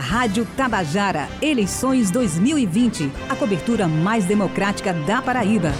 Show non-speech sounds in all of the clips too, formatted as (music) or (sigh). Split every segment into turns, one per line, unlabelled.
Rádio Tabajara, eleições 2020. A cobertura mais democrática da Paraíba.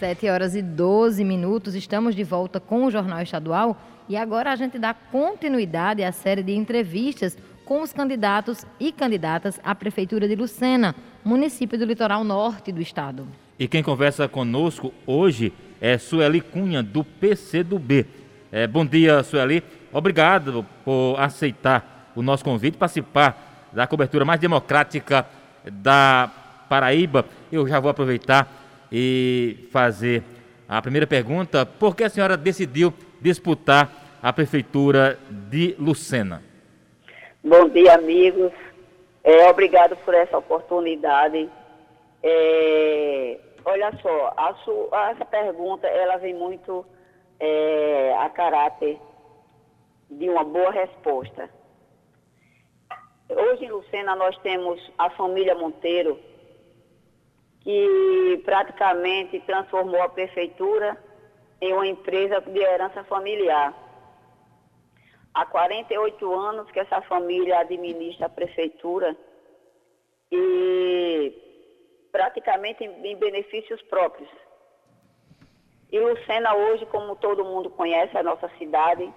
Sete horas e 12 minutos, estamos de volta com o Jornal Estadual e agora a gente dá continuidade à série de entrevistas com os candidatos e candidatas à Prefeitura de Lucena, município do litoral norte do estado.
E quem conversa conosco hoje é Sueli Cunha, do PCdoB. É, bom dia, Sueli. Obrigado por aceitar o nosso convite, participar da cobertura mais democrática da Paraíba. Eu já vou aproveitar e fazer a primeira pergunta. Por que a senhora decidiu disputar a Prefeitura de Lucena?
Bom dia, amigos. É, obrigado por essa oportunidade. É, olha só, a sua, essa pergunta ela vem muito é, a caráter de uma boa resposta. Hoje em Lucena nós temos a família Monteiro, que praticamente transformou a prefeitura em uma empresa de herança familiar. Há 48 anos que essa família administra a prefeitura e praticamente em, benefícios próprios. E Lucena hoje, como todo mundo conhece, a nossa cidade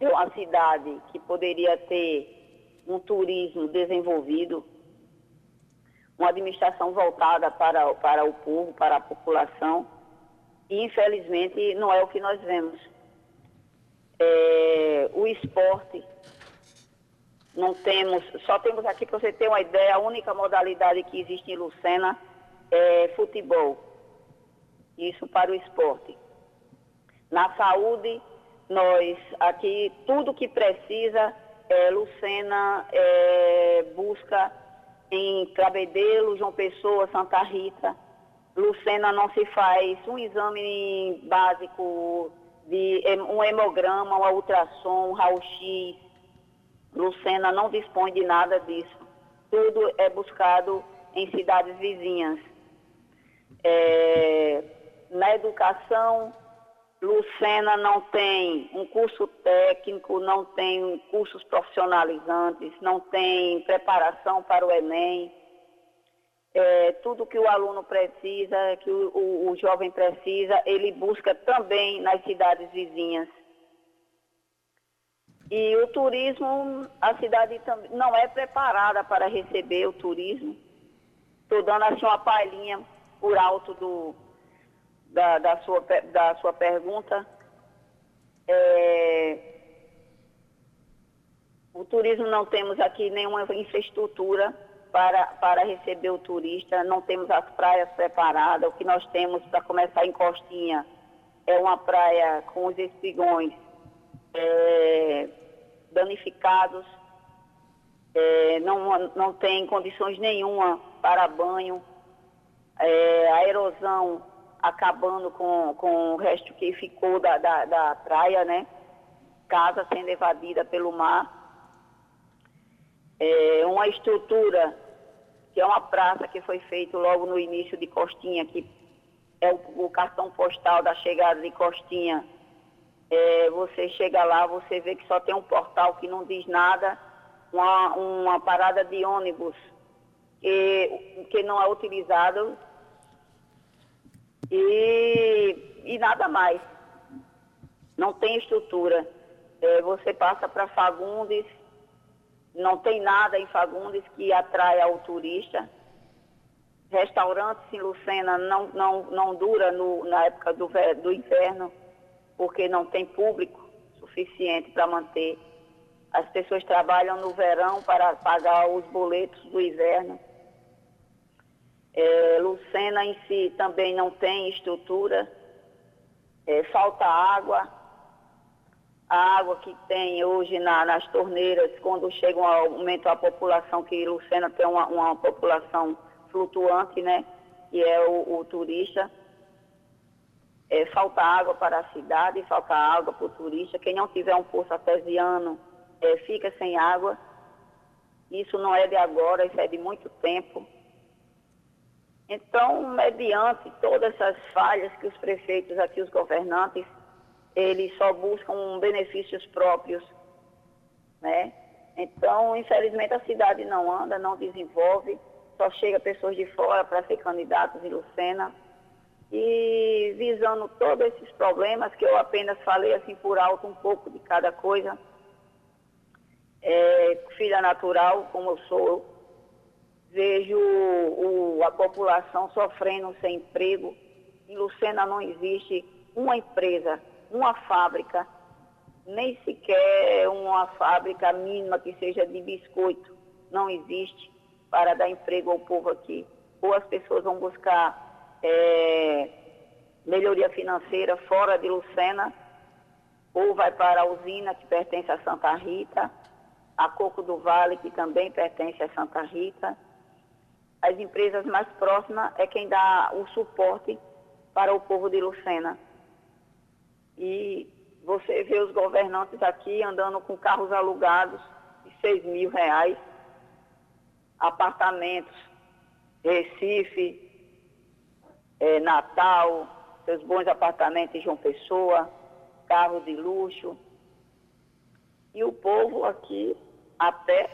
é uma cidade que poderia ter um turismo desenvolvido, uma administração voltada para, para o povo, para a população, e infelizmente não é o que nós vemos é, o esporte. Não temos, só temos aqui para você ter uma ideia, a única modalidade que existe em Lucena é futebol. Isso para o esporte. Na saúde, nós aqui, tudo que precisa, é, Lucena é, busca em Cabedelo, João Pessoa, Santa Rita. Lucena não se faz um exame básico de um hemograma, um ultrassom, um raio-x. Lucena não dispõe de nada disso. Tudo é buscado em cidades vizinhas. É, na educação, Lucena não tem um curso técnico, não tem cursos profissionalizantes, não tem preparação para o Enem é, tudo que o aluno precisa, que o, o, o jovem precisa, ele busca também nas cidades vizinhas. E o turismo, a cidade não é preparada para receber o turismo. Estou dando assim uma palhinha por alto do, da, da, sua, da sua pergunta. É, o turismo não temos aqui nenhuma infraestrutura para, para receber o turista, não temos as praias preparadas. O que nós temos para começar em Costinha é uma praia com os espigões é, danificados, é, não, não tem condições nenhuma para banho, é, a erosão acabando com, com o resto que ficou da, da, da praia, né? Casa sendo evadida pelo mar é, uma estrutura, que é uma praça que foi feita logo no início de Costinha, que é o, o cartão postal da chegada de Costinha. É, você chega lá, você vê que só tem um portal que não diz nada, uma, uma parada de ônibus que, que não é utilizado e, e nada mais. Não tem estrutura. É, você passa para Fagundes, não tem nada em Fagundes que atraia o turista. Restaurantes em Lucena não, não, não dura no, na época do, do inverno, porque não tem público suficiente para manter. As pessoas trabalham no verão para pagar os boletos do inverno. É, Lucena em si também não tem estrutura, é, falta água, a água que tem hoje na, nas torneiras, quando chega um aumento a população, que Lucena tem uma, uma população flutuante, né? Que é o, o turista. É, falta água para a cidade, falta água para o turista. Quem não tiver um poço artesiano é, fica sem água. Isso não é de agora, isso é de muito tempo. Então, mediante todas essas falhas que os prefeitos aqui, os governantes, eles só buscam benefícios próprios, né? Então, infelizmente, a cidade não anda, não desenvolve, só chega pessoas de fora para ser candidatos em Lucena. E visando todos esses problemas, que eu apenas falei assim por alto um pouco de cada coisa, é, filha natural, como eu sou, vejo o, a população sofrendo sem emprego. Em Lucena não existe uma empresa, uma fábrica, nem sequer uma fábrica mínima que seja de biscoito. Não existe para dar emprego ao povo aqui. Ou as pessoas vão buscar é, melhoria financeira fora de Lucena, ou vai para a usina que pertence a Santa Rita, a Coco do Vale, que também pertence a Santa Rita. As empresas mais próximas é quem dá o suporte para o povo de Lucena. E você vê os governantes aqui andando com carros alugados de 6 mil reais, apartamentos, Recife, é, Natal, seus bons apartamentos em João Pessoa, carros de luxo. E o povo aqui a pé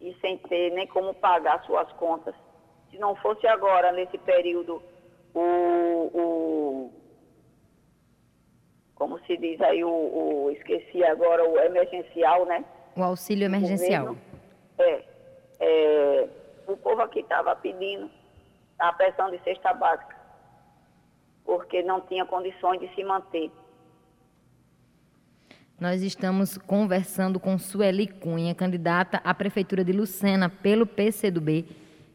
e sem ter nem como pagar suas contas. Se não fosse agora, nesse período, o, o como se diz aí, o, o, esqueci agora, o emergencial, né?
O auxílio emergencial.
é, é, o povo aqui estava pedindo a pressão de cesta básica, porque não tinha condições de se manter.
Nós estamos conversando com Sueli Cunha, candidata à Prefeitura de Lucena pelo PCdoB.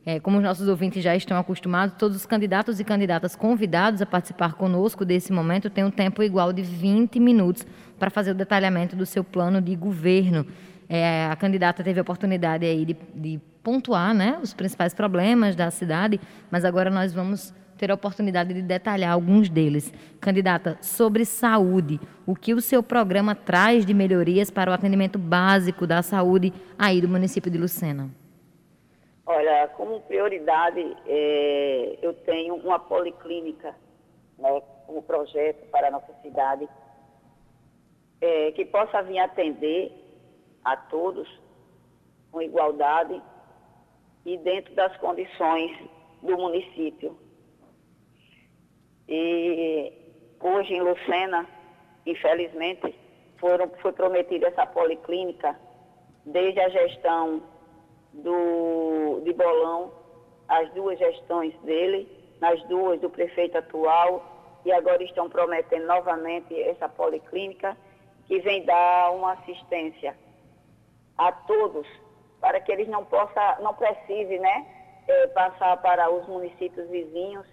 É, como os nossos ouvintes já estão acostumados, todos os candidatos e candidatas convidados a participar conosco desse momento têm um tempo igual de 20 minutos para fazer o detalhamento do seu plano de governo. É, a candidata teve a oportunidade aí de, de pontuar né, os principais problemas da cidade, mas agora nós vamos ter a oportunidade de detalhar alguns deles. Candidata, sobre saúde, o que o seu programa traz de melhorias para o atendimento básico da saúde aí do município de Lucena?
Olha, como prioridade, é, eu tenho uma policlínica né, como projeto para a nossa cidade, é, que possa vir atender a todos com igualdade e dentro das condições do município. E hoje em Lucena, infelizmente, foram, foi prometida essa policlínica desde a gestão do, de Bolão, as duas gestões dele, nas duas do prefeito atual, e agora estão prometendo novamente essa policlínica que vem dar uma assistência a todos, para que eles não possam, não precisem né, é, passar para os municípios vizinhos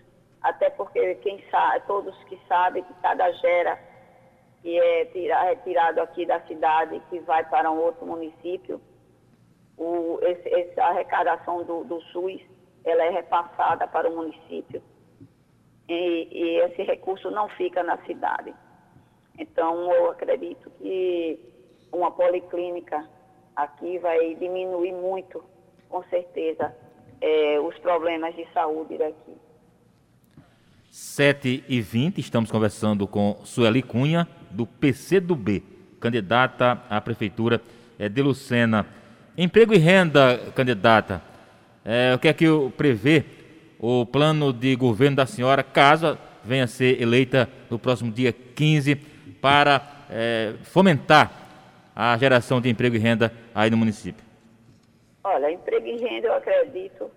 até porque quem sabe, todos que sabem que cada gera que é retirado aqui da cidade, que vai para um outro município, o, esse, essa arrecadação do, do SUS, ela é repassada para o município. E, e esse recurso não fica na cidade. Então, eu acredito que uma policlínica aqui vai diminuir muito, com certeza, é, os problemas de saúde daqui.
7 e 20 estamos conversando com Sueli Cunha, do PCdoB, candidata à Prefeitura eh, de Lucena. Emprego e renda, candidata. É, o que é que prevê o plano de governo da senhora, caso venha a ser eleita no próximo dia 15, para é, fomentar a geração de emprego e renda aí no município?
Olha, emprego e renda eu acredito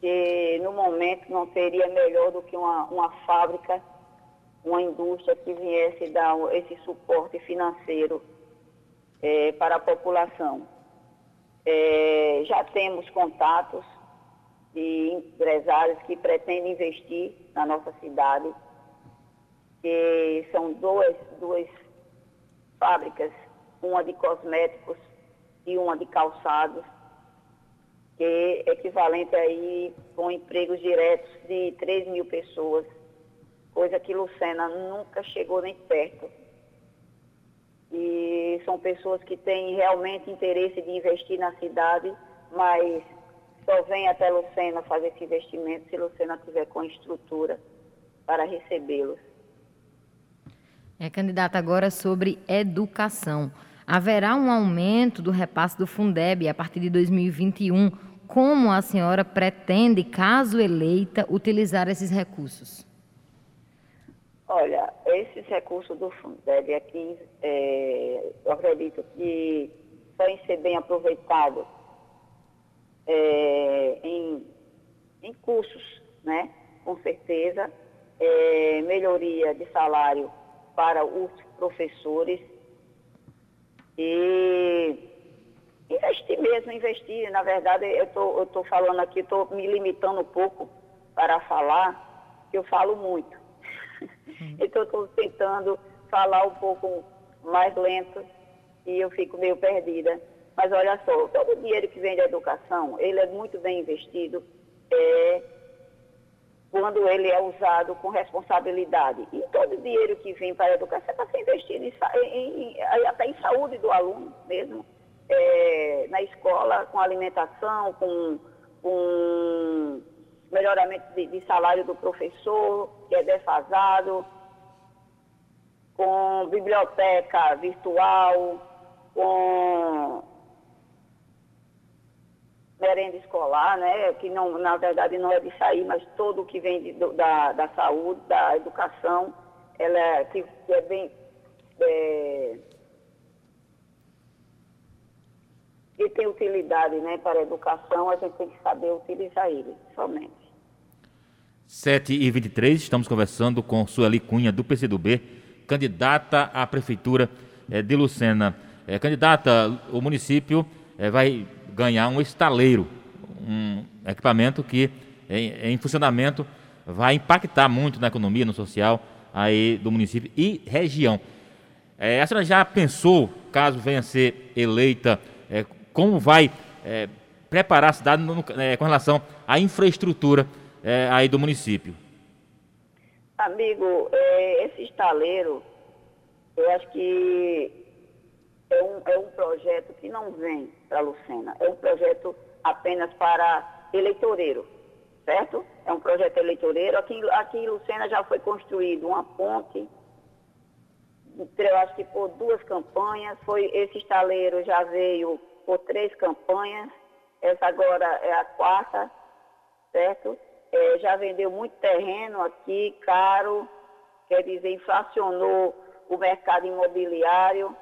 que no momento não seria melhor do que uma, uma fábrica, uma indústria que viesse dar esse suporte financeiro é, para a população. É, já temos contatos de empresários que pretendem investir na nossa cidade, que são duas, duas fábricas, uma de cosméticos e uma de calçados, que é equivalente aí com empregos diretos de 3 mil pessoas, coisa que Lucena nunca chegou nem perto. E são pessoas que têm realmente interesse de investir na cidade, mas só vem até Lucena fazer esse investimento se Lucena tiver com estrutura para recebê-los.
É, candidata, agora sobre educação. Haverá um aumento do repasse do Fundeb a partir de 2021. Como a senhora pretende, caso eleita, utilizar esses recursos?
Olha, esses recursos do Fundeb aqui, é, eu acredito que podem ser bem aproveitados é, em, em cursos, né? Com certeza. É, melhoria de salário para os professores e investir mesmo, investir. Na verdade, eu tô, estou falando aqui, estou me limitando um pouco para falar, que eu falo muito. Uhum. (laughs) então, estou tentando falar um pouco mais lento e eu fico meio perdida. Mas olha só, todo o dinheiro que vem da educação, ele é muito bem investido é, quando ele é usado com responsabilidade. E todo o dinheiro que vem para a educação é para ser investido em, em, em, até em saúde do aluno mesmo, é, na escola, com alimentação, com, com melhoramento de, de salário do professor, que é defasado, com biblioteca virtual, com merenda escolar, né, que não, na verdade não é de sair, mas todo o que vem de, da, da saúde, da educação, ela é, que, é bem. É, tem utilidade né, para a educação, a gente tem que saber utilizar ele somente.
7 e 23 estamos conversando com Sueli Cunha, do PCdoB, candidata à Prefeitura é, de Lucena. É, candidata, o município vai ganhar um estaleiro, um equipamento que em, em funcionamento vai impactar muito na economia, no social aí do município e região. É, a senhora já pensou, caso venha a ser eleita, é, como vai é, preparar a cidade no, é, com relação à infraestrutura é, aí do município?
Amigo, é, esse estaleiro, eu acho que é um, é um projeto que não vem para Lucena, é um projeto apenas para eleitoreiro, certo? É um projeto eleitoreiro. Aqui, aqui em Lucena já foi construído uma ponte, eu acho que por duas campanhas, foi esse estaleiro já veio por três campanhas, essa agora é a quarta, certo? É, já vendeu muito terreno aqui, caro, quer dizer, inflacionou o mercado imobiliário.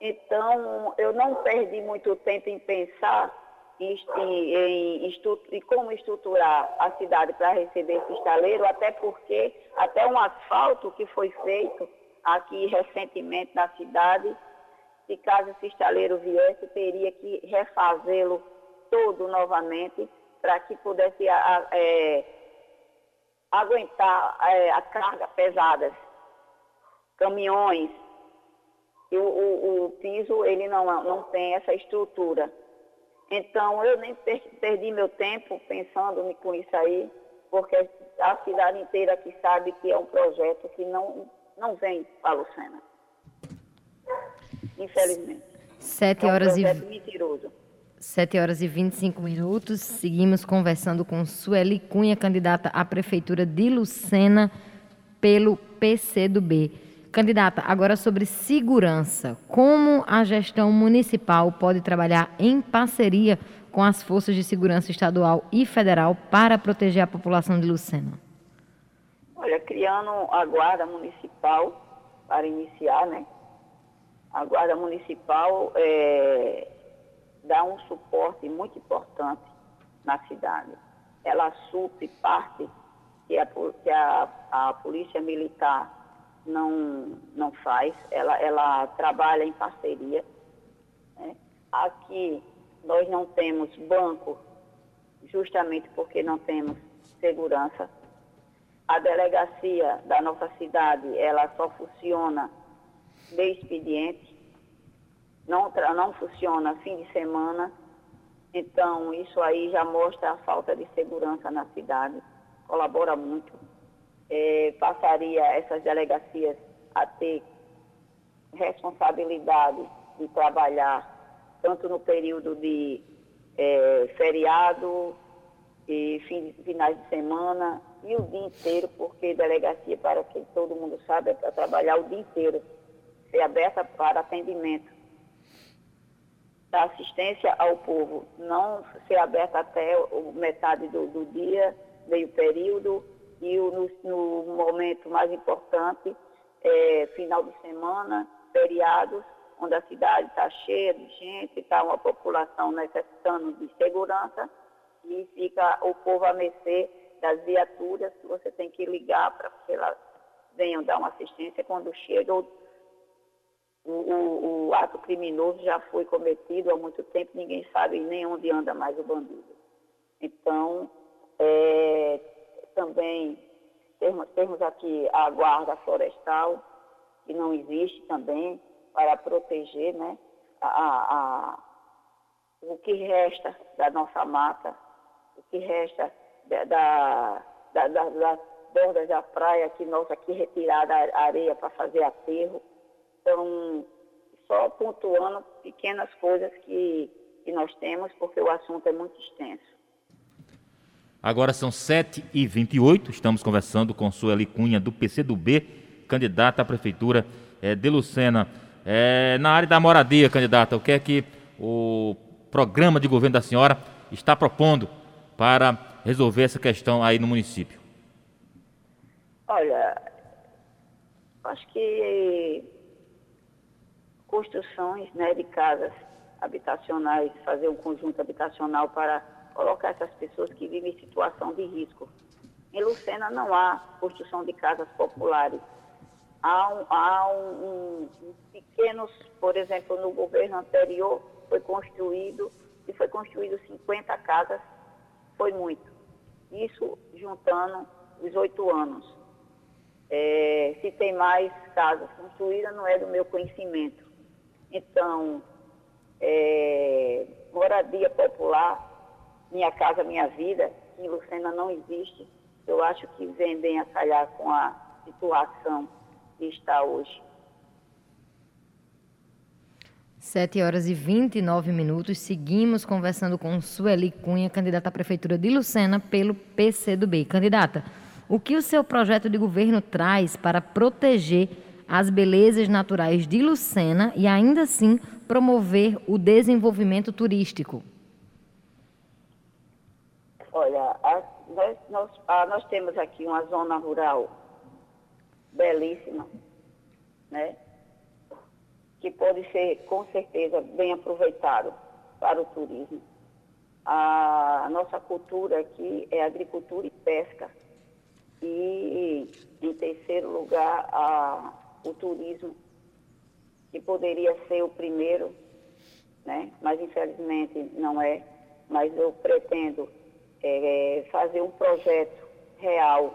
Então, eu não perdi muito tempo em pensar em, em, em, como estruturar a cidade para receber esse estaleiro, até porque até um asfalto que foi feito aqui recentemente na cidade, se caso esse estaleiro viesse, teria que refazê-lo todo novamente para que pudesse é, aguentar é, a carga pesadas, caminhões, e o, o, o, piso ele não, não tem essa estrutura. Então eu nem perdi meu tempo pensando com isso aí, porque a cidade inteira aqui sabe que é um projeto que não, não vem para a Lucena. Infelizmente.
Sete horas
é um e... mentiroso.
7 horas e 25 minutos. Seguimos conversando com Sueli Cunha, candidata à Prefeitura de Lucena pelo PCdoB. Candidata, agora sobre segurança. Como a gestão municipal pode trabalhar em parceria com as forças de segurança estadual e federal para proteger a população de Lucena?
Olha, criando a guarda municipal para iniciar, né? A guarda municipal é, dá um suporte muito importante na cidade. Ela supre parte que a, que a, a polícia militar não, não faz, ela, ela trabalha em parceria. Né? Aqui nós não temos banco, justamente porque não temos segurança. A delegacia da nossa cidade, ela só funciona de expediente, não, não funciona fim de semana. Então, isso aí já mostra a falta de segurança na cidade, colabora muito é, passaria essas delegacias a ter responsabilidade de trabalhar tanto no período de é, feriado e finais de semana e o dia inteiro, porque delegacia, para quem todo mundo sabe, é para trabalhar o dia inteiro, ser aberta para atendimento. A assistência ao povo não ser aberta até metade do, do dia, meio período, e no, no momento mais importante, é, final de semana, feriados, onde a cidade está cheia de gente, está uma população necessitando de segurança, e fica o povo a mercê das viaturas você tem que ligar para que elas venham dar uma assistência quando chega o, o, o, ato criminoso já foi cometido há muito tempo, ninguém sabe nem onde anda mais o bandido. Então, é, também temos, temos aqui a guarda florestal, que não existe também, para proteger né, a, a, o que resta da nossa mata, o que resta da, da, da, da, das bordas da praia, que nós aqui retirada a areia para fazer aterro. Então, só pontuando pequenas coisas que, que nós temos, porque o assunto é muito extenso.
Agora são 7h28, estamos conversando com Sueli Cunha, do PCdoB, candidata à Prefeitura é, de Lucena. É, na área da moradia, candidata, o que é que o programa de governo da senhora está propondo para resolver essa questão aí no município?
Olha, acho que construções né, de casas habitacionais, fazer um conjunto habitacional para colocar essas pessoas que vivem em situação de risco. Em Lucena não há construção de casas populares. Há, um, há um, um, pequenos, por exemplo, no governo anterior foi construído, e foi construído 50 casas, foi muito. Isso juntando os oito anos. É, se tem mais casas construídas, não é do meu conhecimento. Então, é, moradia popular minha Casa Minha Vida, que em Lucena não existe. Eu acho que vem bem a calhar com a situação que está hoje.
7 horas e 29 minutos. Seguimos conversando com Sueli Cunha, candidata à Prefeitura de Lucena pelo PCdoB. Candidata, o que o seu projeto de governo traz para proteger as belezas naturais de Lucena e ainda assim promover o desenvolvimento turístico?
Olha, a, nós, nós, a, nós temos aqui uma zona rural belíssima, né? Que pode ser, com certeza, bem aproveitado para o turismo. A, a nossa cultura aqui é agricultura e pesca. E, em terceiro lugar, a, o turismo, que poderia ser o primeiro, né? mas infelizmente não é. Mas eu pretendo é, fazer um projeto real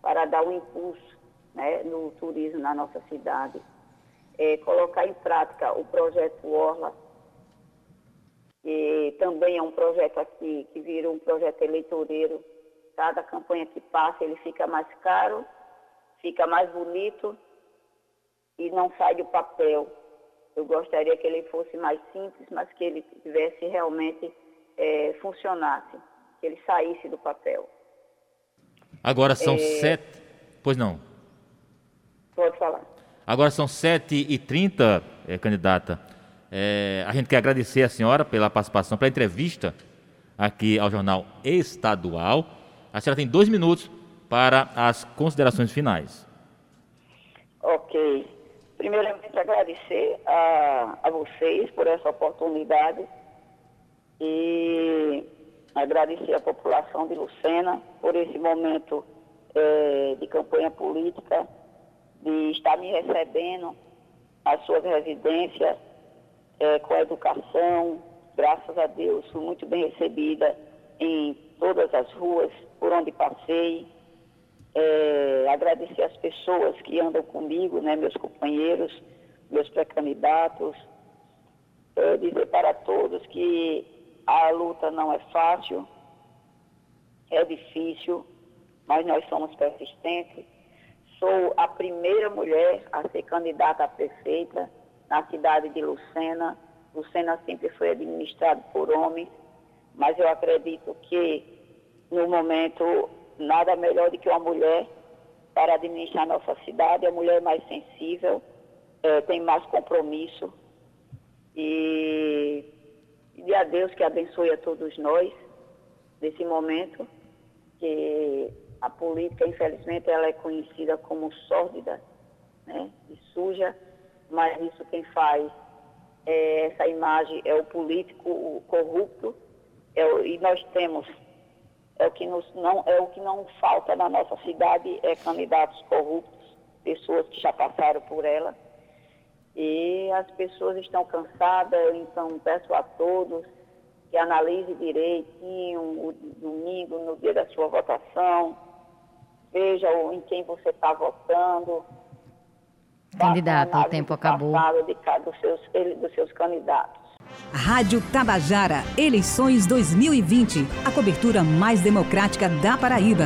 para dar um impulso né, no turismo na nossa cidade, é, colocar em prática o projeto Orla, que também é um projeto aqui que vira um projeto eleitoreiro. Cada campanha que passa ele fica mais caro, fica mais bonito e não sai do papel. Eu gostaria que ele fosse mais simples, mas que ele tivesse realmente é, funcionasse que ele saísse do papel.
Agora são é... sete. Pois não.
Pode falar.
Agora são sete e trinta, é, candidata. É, a gente quer agradecer a senhora pela participação, pela entrevista aqui ao Jornal Estadual. A senhora tem dois minutos para as considerações finais.
Ok. Primeiramente, agradecer a, a vocês por essa oportunidade e agradecer à população de Lucena por esse momento é, de campanha política, de estar me recebendo às suas residências é, com a educação. Graças a Deus, fui muito bem recebida em todas as ruas por onde passei. É, agradecer às pessoas que andam comigo, né, meus companheiros, meus pré-candidatos. Dizer para todos que a luta não é fácil, é difícil, mas nós somos persistentes. Sou a primeira mulher a ser candidata a prefeita na cidade de Lucena. Lucena sempre foi administrado por homens mas eu acredito que no momento nada melhor do que uma mulher para administrar nossa cidade, a mulher é mais sensível, é, tem mais compromisso e, e a Deus que abençoe a todos nós nesse momento, que a política, infelizmente, ela é conhecida como sórdida né, e suja, mas isso quem faz é, essa imagem é o político o corrupto, é o, e nós temos é o que nos, não é o que não falta na nossa cidade é candidatos corruptos, pessoas que já passaram por ela. E as pessoas estão cansadas, então peço a todos que analise direitinho o domingo, no dia da sua votação, veja em quem você está votando.
Candidato, o tempo acabou.
De, dos, seus, dos seus candidatos.
Rádio Tabajara, eleições 2020. A cobertura mais democrática da Paraíba.